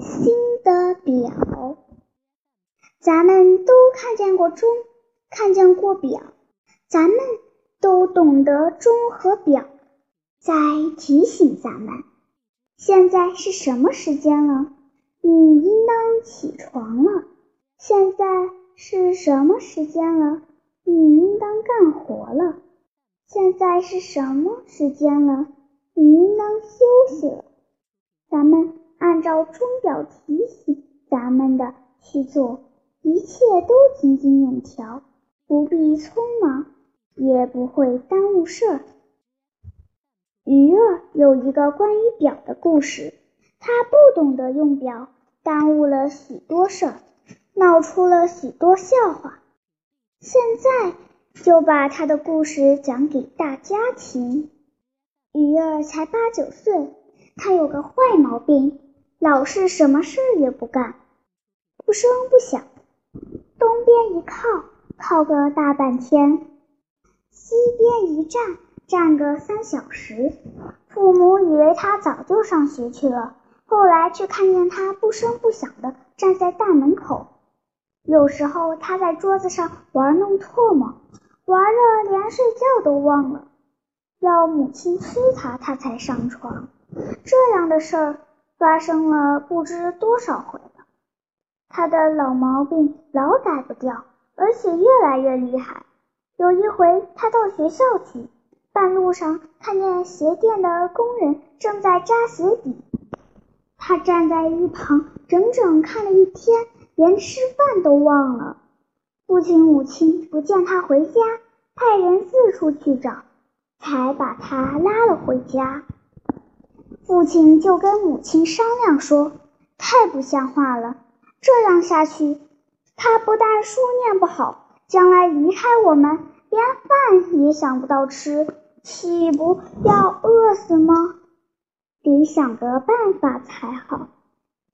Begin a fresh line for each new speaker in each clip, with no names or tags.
新的表，咱们都看见过钟，看见过表，咱们都懂得钟和表在提醒咱们，现在是什么时间了？你应当起床了。现在是什么时间了？你应当干活了。现在是什么时间了？你应当休息了。咱们按照钟表提醒咱们的去做，一切都井井有条，不必匆忙，也不会耽误事儿。鱼儿有一个关于表的故事，他不懂得用表，耽误了许多事儿，闹出了许多笑话。现在就把他的故事讲给大家听。鱼儿才八九岁。他有个坏毛病，老是什么事也不干，不声不响，东边一靠，靠个大半天；西边一站，站个三小时。父母以为他早就上学去了，后来却看见他不声不响地站在大门口。有时候他在桌子上玩弄唾沫，玩的连睡觉都忘了，要母亲催他，他才上床。这样的事儿发生了不知多少回了，他的老毛病老改不掉，而且越来越厉害。有一回，他到学校去，半路上看见鞋店的工人正在扎鞋底，他站在一旁整整看了一天，连吃饭都忘了。父亲母亲不见他回家，派人四处去找，才把他拉了回家。父亲就跟母亲商量说：“太不像话了，这样下去，他不但书念不好，将来离开我们，连饭也想不到吃，岂不要饿死吗？得想个办法才好。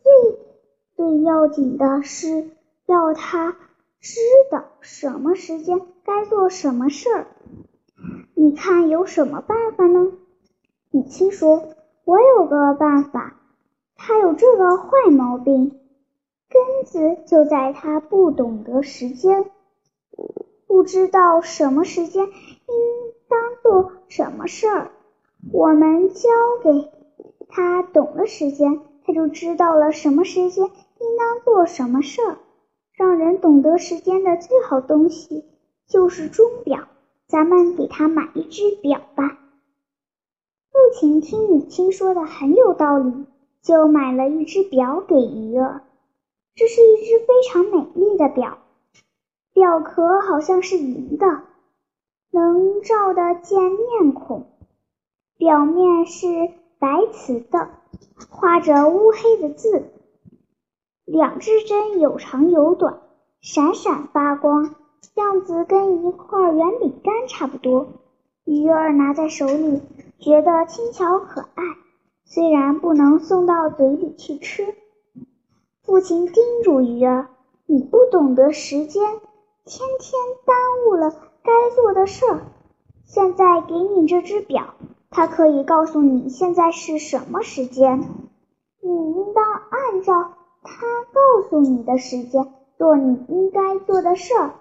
最最要紧的是要他知道什么时间该做什么事儿。你看有什么办法呢？”母亲说。我有个办法，他有这个坏毛病，根子就在他不懂得时间，不知道什么时间应当做什么事儿。我们教给他懂了时间，他就知道了什么时间应当做什么事儿。让人懂得时间的最好东西就是钟表，咱们给他买一只表吧。父亲听母亲说的很有道理，就买了一只表给鱼儿。这是一只非常美丽的表，表壳好像是银的，能照得见面孔。表面是白瓷的，画着乌黑的字，两只针有长有短，闪闪发光，样子跟一块圆饼干差不多。鱼儿拿在手里。觉得轻巧可爱，虽然不能送到嘴里去吃。父亲叮嘱鱼儿：“你不懂得时间，天天耽误了该做的事儿。现在给你这只表，它可以告诉你现在是什么时间。你应当按照它告诉你的时间做你应该做的事儿。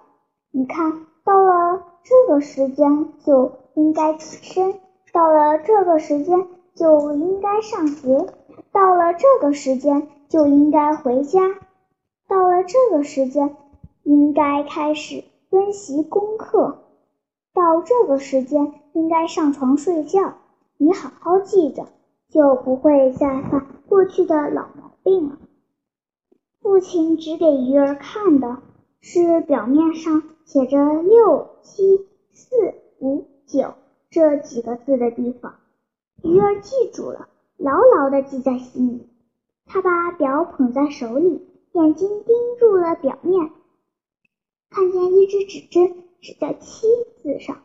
你看到了这个时间就应该起身。”到了这个时间就应该上学，到了这个时间就应该回家，到了这个时间应该开始温习功课，到这个时间应该上床睡觉。你好好记着，就不会再犯过去的老毛病了。父亲指给鱼儿看的是表面上写着六七四五九。这几个字的地方，鱼儿记住了，牢牢地记在心里。他把表捧在手里，眼睛盯住了表面，看见一只指针指在“七”字上，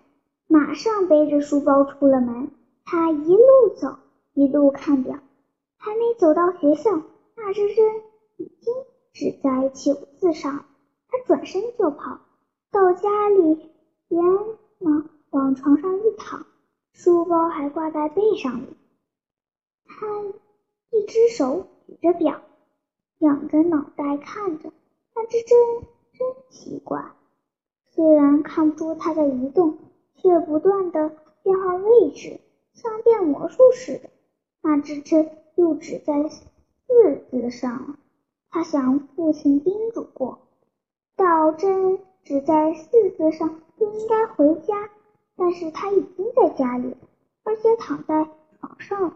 马上背着书包出了门。他一路走，一路看表，还没走到学校，那只针已经指在“九”字上。他转身就跑，到家里连忙。往床上一躺，书包还挂在背上里。他一只手举着表，仰着脑袋看着那只针，真奇怪。虽然看不出它在移动，却不断的变换位置，像变魔术似的。那只针又指在四字上了。他想，父亲叮嘱过，到针指在四字上就应该回家。但是他已经在家里，而且躺在床上，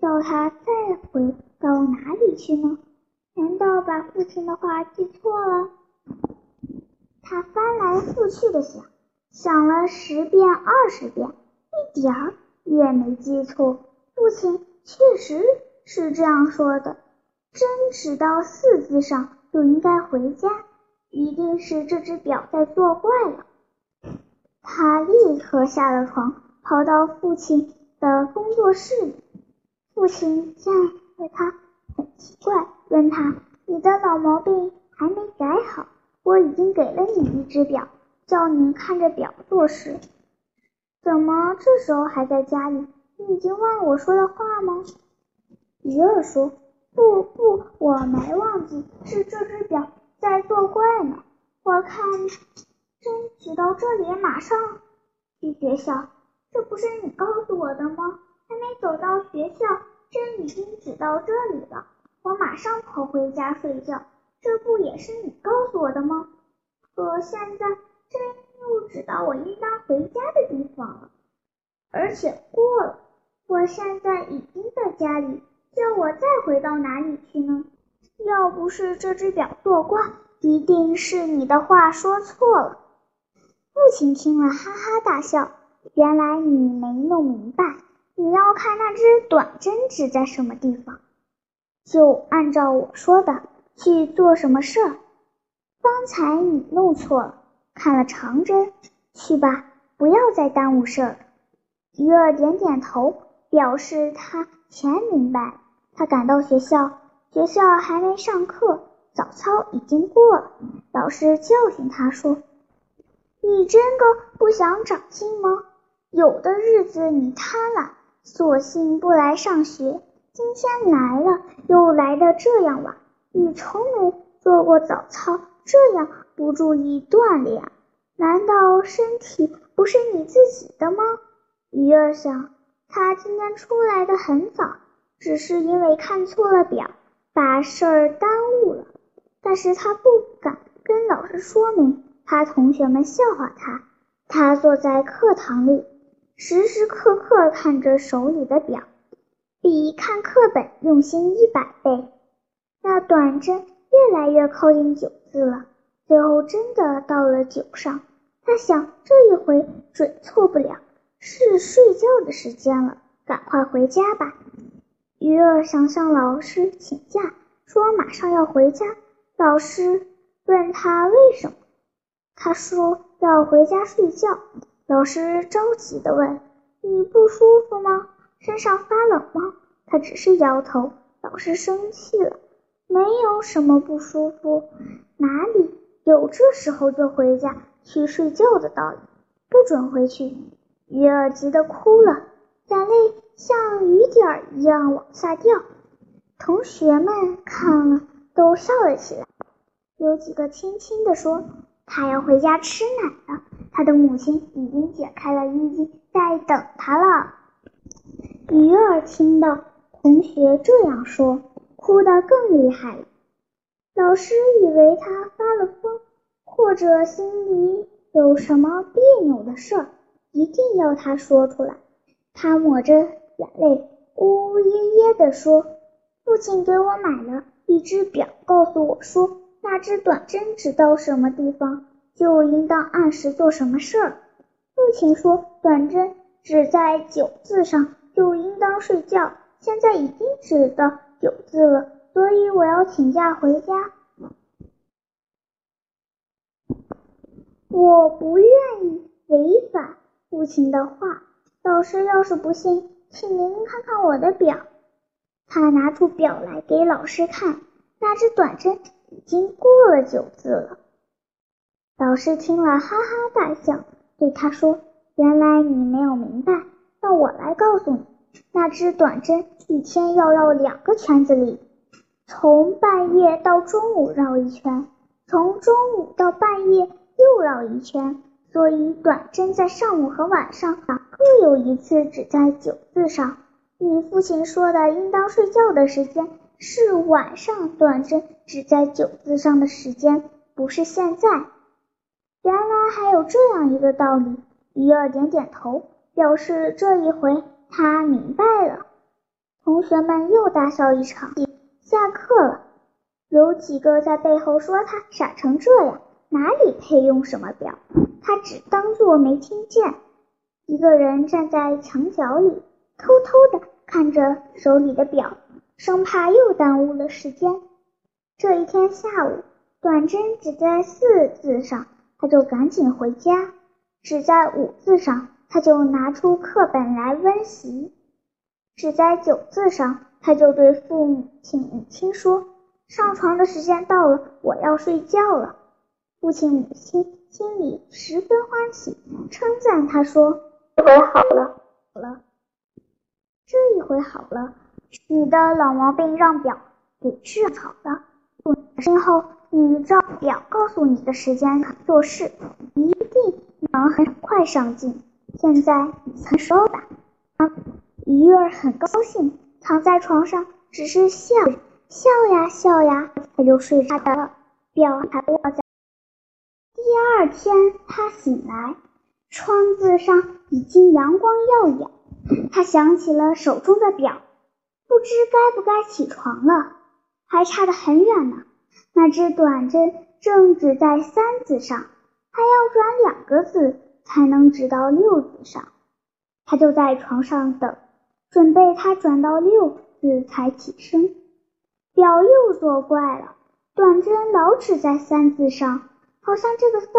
叫他再回到哪里去呢？难道把父亲的话记错了？他翻来覆去的想，想了十遍二十遍，一点儿也没记错。父亲确实是这样说的：针指到四字上就应该回家，一定是这只表在作怪了。他立刻下了床，跑到父亲的工作室里。父亲见了他很奇怪，问他：“你的老毛病还没改好？我已经给了你一只表，叫你看着表做事，怎么这时候还在家里？你已经忘了我说的话吗？”鱼儿说：“不不，我没忘记，是这只表在作怪呢。我看。”针指到这里，马上去学校。这不是你告诉我的吗？还没走到学校，针已经指到这里了。我马上跑回家睡觉。这不也是你告诉我的吗？可现在针又指到我应当回家的地方了，而且过了。我现在已经在家里，叫我再回到哪里去呢？要不是这只表作怪，一定是你的话说错了。父亲听了，哈哈大笑。原来你没弄明白，你要看那只短针指在什么地方，就按照我说的去做什么事儿。刚才你弄错了，看了长针。去吧，不要再耽误事儿。鱼儿点点头，表示他全明白。他赶到学校，学校还没上课，早操已经过了。老师教训他说。你真的不想长进吗？有的日子你贪婪，索性不来上学。今天来了，又来的这样晚。你从没做过早操，这样不注意锻炼，难道身体不是你自己的吗？鱼儿想，他今天出来的很早，只是因为看错了表，把事儿耽误了。但是他不敢跟老师说明。怕同学们笑话他，他坐在课堂里，时时刻刻看着手里的表，比看课本用心一百倍。那短针越来越靠近九字了，最后真的到了九上。他想，这一回准错不了，是睡觉的时间了，赶快回家吧。鱼儿想向老师请假，说马上要回家。老师问他为什么。他说要回家睡觉。老师着急地问：“你不舒服吗？身上发冷吗？”他只是摇头。老师生气了：“没有什么不舒服，哪里有这时候就回家去睡觉的道理？不准回去！”鱼儿急得哭了，眼泪像雨点一样往下掉。同学们看了都笑了起来，有几个轻轻地说。他要回家吃奶了，他的母亲已经解开了衣襟，在等他了。鱼儿听到同学这样说，哭得更厉害了。老师以为他发了疯，或者心里有什么别扭的事儿，一定要他说出来。他抹着眼泪，呜呜咽咽地说：“父亲给我买了一只表，告诉我说。”那只短针指到什么地方，就应当按时做什么事儿。父亲说，短针指在九字上，就应当睡觉。现在已经指到九字了，所以我要请假回家。我不愿意违反父亲的话。老师要是不信，请您看看我的表。他拿出表来给老师看，那只短针。已经过了九字了。老师听了哈哈大笑，对他说：“原来你没有明白，那我来告诉你，那只短针一天要绕两个圈子里。”从半夜到中午绕一圈，从中午到半夜又绕一圈，所以短针在上午和晚上各有一次指在九字上。你父亲说的应当睡觉的时间是晚上，短针指在九字上的时间不是现在。原来还有这样一个道理。鱼儿点点头，表示这一回他明白了。同学们又大笑一场。下课了，有几个在背后说他傻成这样，哪里配用什么表？他只当作没听见。一个人站在墙角里，偷偷的看着手里的表，生怕又耽误了时间。这一天下午，短针只在四字上，他就赶紧回家；只在五字上，他就拿出课本来温习；只在九字上。他就对父母亲母亲说：“上床的时间到了，我要睡觉了。”父亲母亲心里十分欢喜，称赞他说：“这回好了，好了，这一回好了，你的老毛病让表给治好了。今后你照表告诉你的时间做事，一定能很快上进。现在你先说吧。”鱼儿很高兴。躺在床上，只是笑笑呀笑呀，他就睡着了。表还落在第二天，他醒来，窗子上已经阳光耀眼。他想起了手中的表，不知该不该起床了。还差得很远呢，那只短针正指在三字上，还要转两个字才能指到六字上。他就在床上等。准备他转到六字才起身，表又作怪了，短针老指在三字上，好像这个三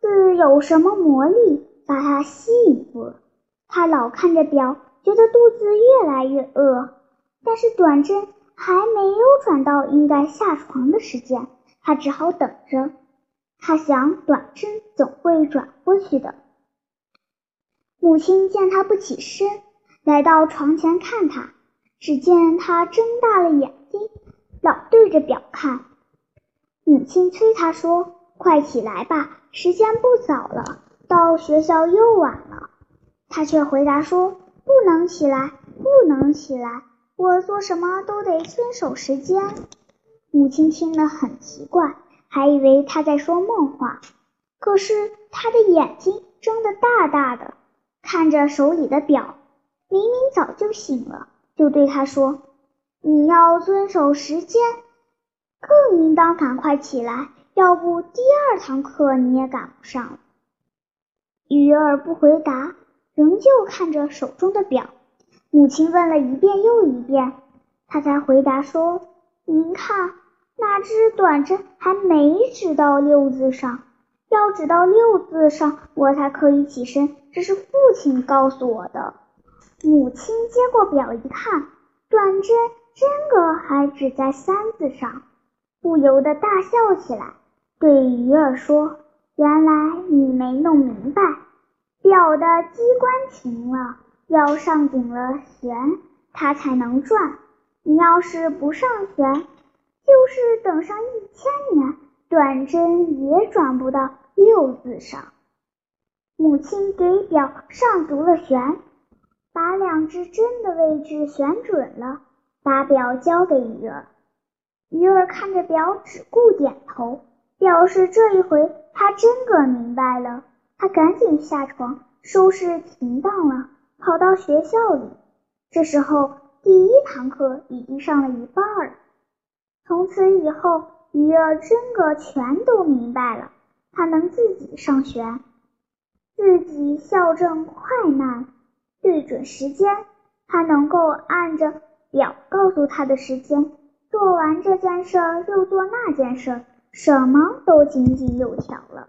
字有什么魔力，把它吸引住了。他老看着表，觉得肚子越来越饿，但是短针还没有转到应该下床的时间，他只好等着。他想，短针总会转过去的。母亲见他不起身。来到床前看他，只见他睁大了眼睛，老对着表看。母亲催他说：“快起来吧，时间不早了，到学校又晚了。”他却回答说：“不能起来，不能起来，我做什么都得遵守时间。”母亲听了很奇怪，还以为他在说梦话。可是他的眼睛睁得大大的，看着手里的表。明明早就醒了，就对他说：“你要遵守时间，更应当赶快起来，要不第二堂课你也赶不上了。”鱼儿不回答，仍旧看着手中的表。母亲问了一遍又一遍，他才回答说：“您看，那只短针还没指到六字上，要指到六字上，我才可以起身。这是父亲告诉我的。”母亲接过表一看，短针真个还只在三字上，不由得大笑起来，对鱼儿说：“原来你没弄明白，表的机关停了，要上紧了弦，它才能转。你要是不上弦，就是等上一千年，短针也转不到六字上。”母亲给表上足了弦。把两只针的位置选准了，把表交给鱼儿。鱼儿看着表，只顾点头，表示这一回他真个明白了。他赶紧下床收拾停当了，跑到学校里。这时候第一堂课已经上了一半了。从此以后，鱼儿真个全都明白了。他能自己上学，自己校正快慢。对准时间，他能够按着表告诉他的时间，做完这件事又做那件事，什么都井井有条了。